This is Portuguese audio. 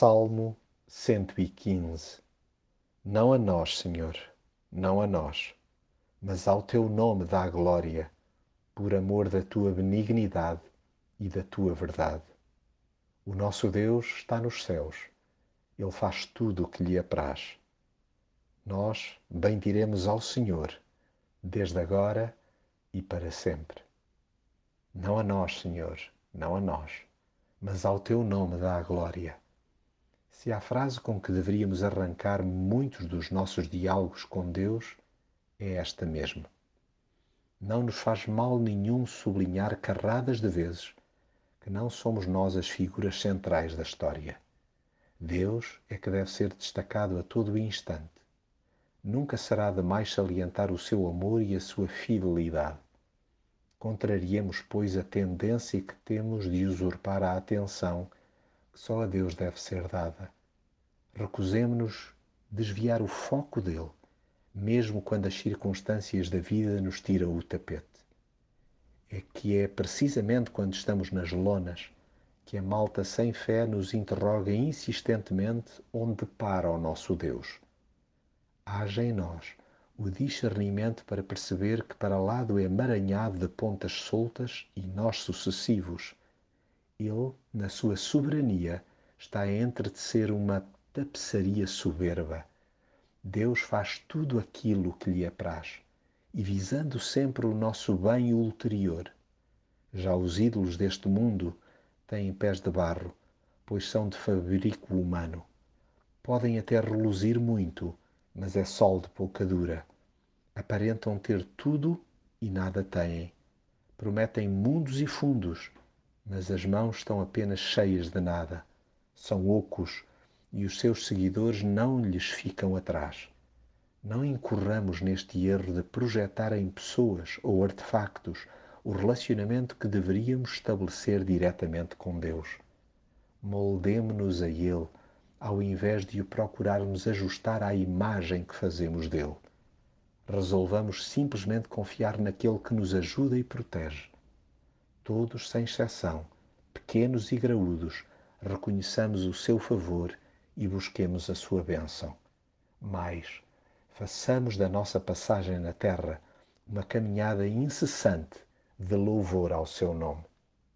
Salmo 115 Não a nós, Senhor, não a nós, mas ao teu nome dá glória, por amor da tua benignidade e da tua verdade. O nosso Deus está nos céus, ele faz tudo o que lhe apraz. Nós bendiremos ao Senhor, desde agora e para sempre. Não a nós, Senhor, não a nós, mas ao teu nome dá glória se há frase com que deveríamos arrancar muitos dos nossos diálogos com Deus, é esta mesmo. Não nos faz mal nenhum sublinhar carradas de vezes que não somos nós as figuras centrais da história. Deus é que deve ser destacado a todo instante. Nunca será demais salientar o seu amor e a sua fidelidade. Contrariemos, pois, a tendência que temos de usurpar a atenção que só a Deus deve ser dada. Recusemo-nos desviar o foco dele, mesmo quando as circunstâncias da vida nos tiram o tapete. É que é precisamente quando estamos nas lonas que a malta sem fé nos interroga insistentemente onde para o nosso Deus. Haja em nós o discernimento para perceber que para lá do emaranhado de pontas soltas e nós sucessivos, ele, na sua soberania, está a entretecer uma tapeçaria soberba. Deus faz tudo aquilo que lhe apraz e visando sempre o nosso bem ulterior. Já os ídolos deste mundo têm pés de barro, pois são de fabrico humano. Podem até reluzir muito, mas é sol de pouca dura. Aparentam ter tudo e nada têm. Prometem mundos e fundos, mas as mãos estão apenas cheias de nada. São ocos e os seus seguidores não lhes ficam atrás. Não incorramos neste erro de projetar em pessoas ou artefactos o relacionamento que deveríamos estabelecer diretamente com Deus. Moldemo-nos a Ele, ao invés de o procurarmos ajustar à imagem que fazemos dele. Resolvamos simplesmente confiar naquele que nos ajuda e protege todos sem exceção, pequenos e graúdos, reconheçamos o seu favor e busquemos a sua bênção. Mais, façamos da nossa passagem na terra uma caminhada incessante de louvor ao seu nome.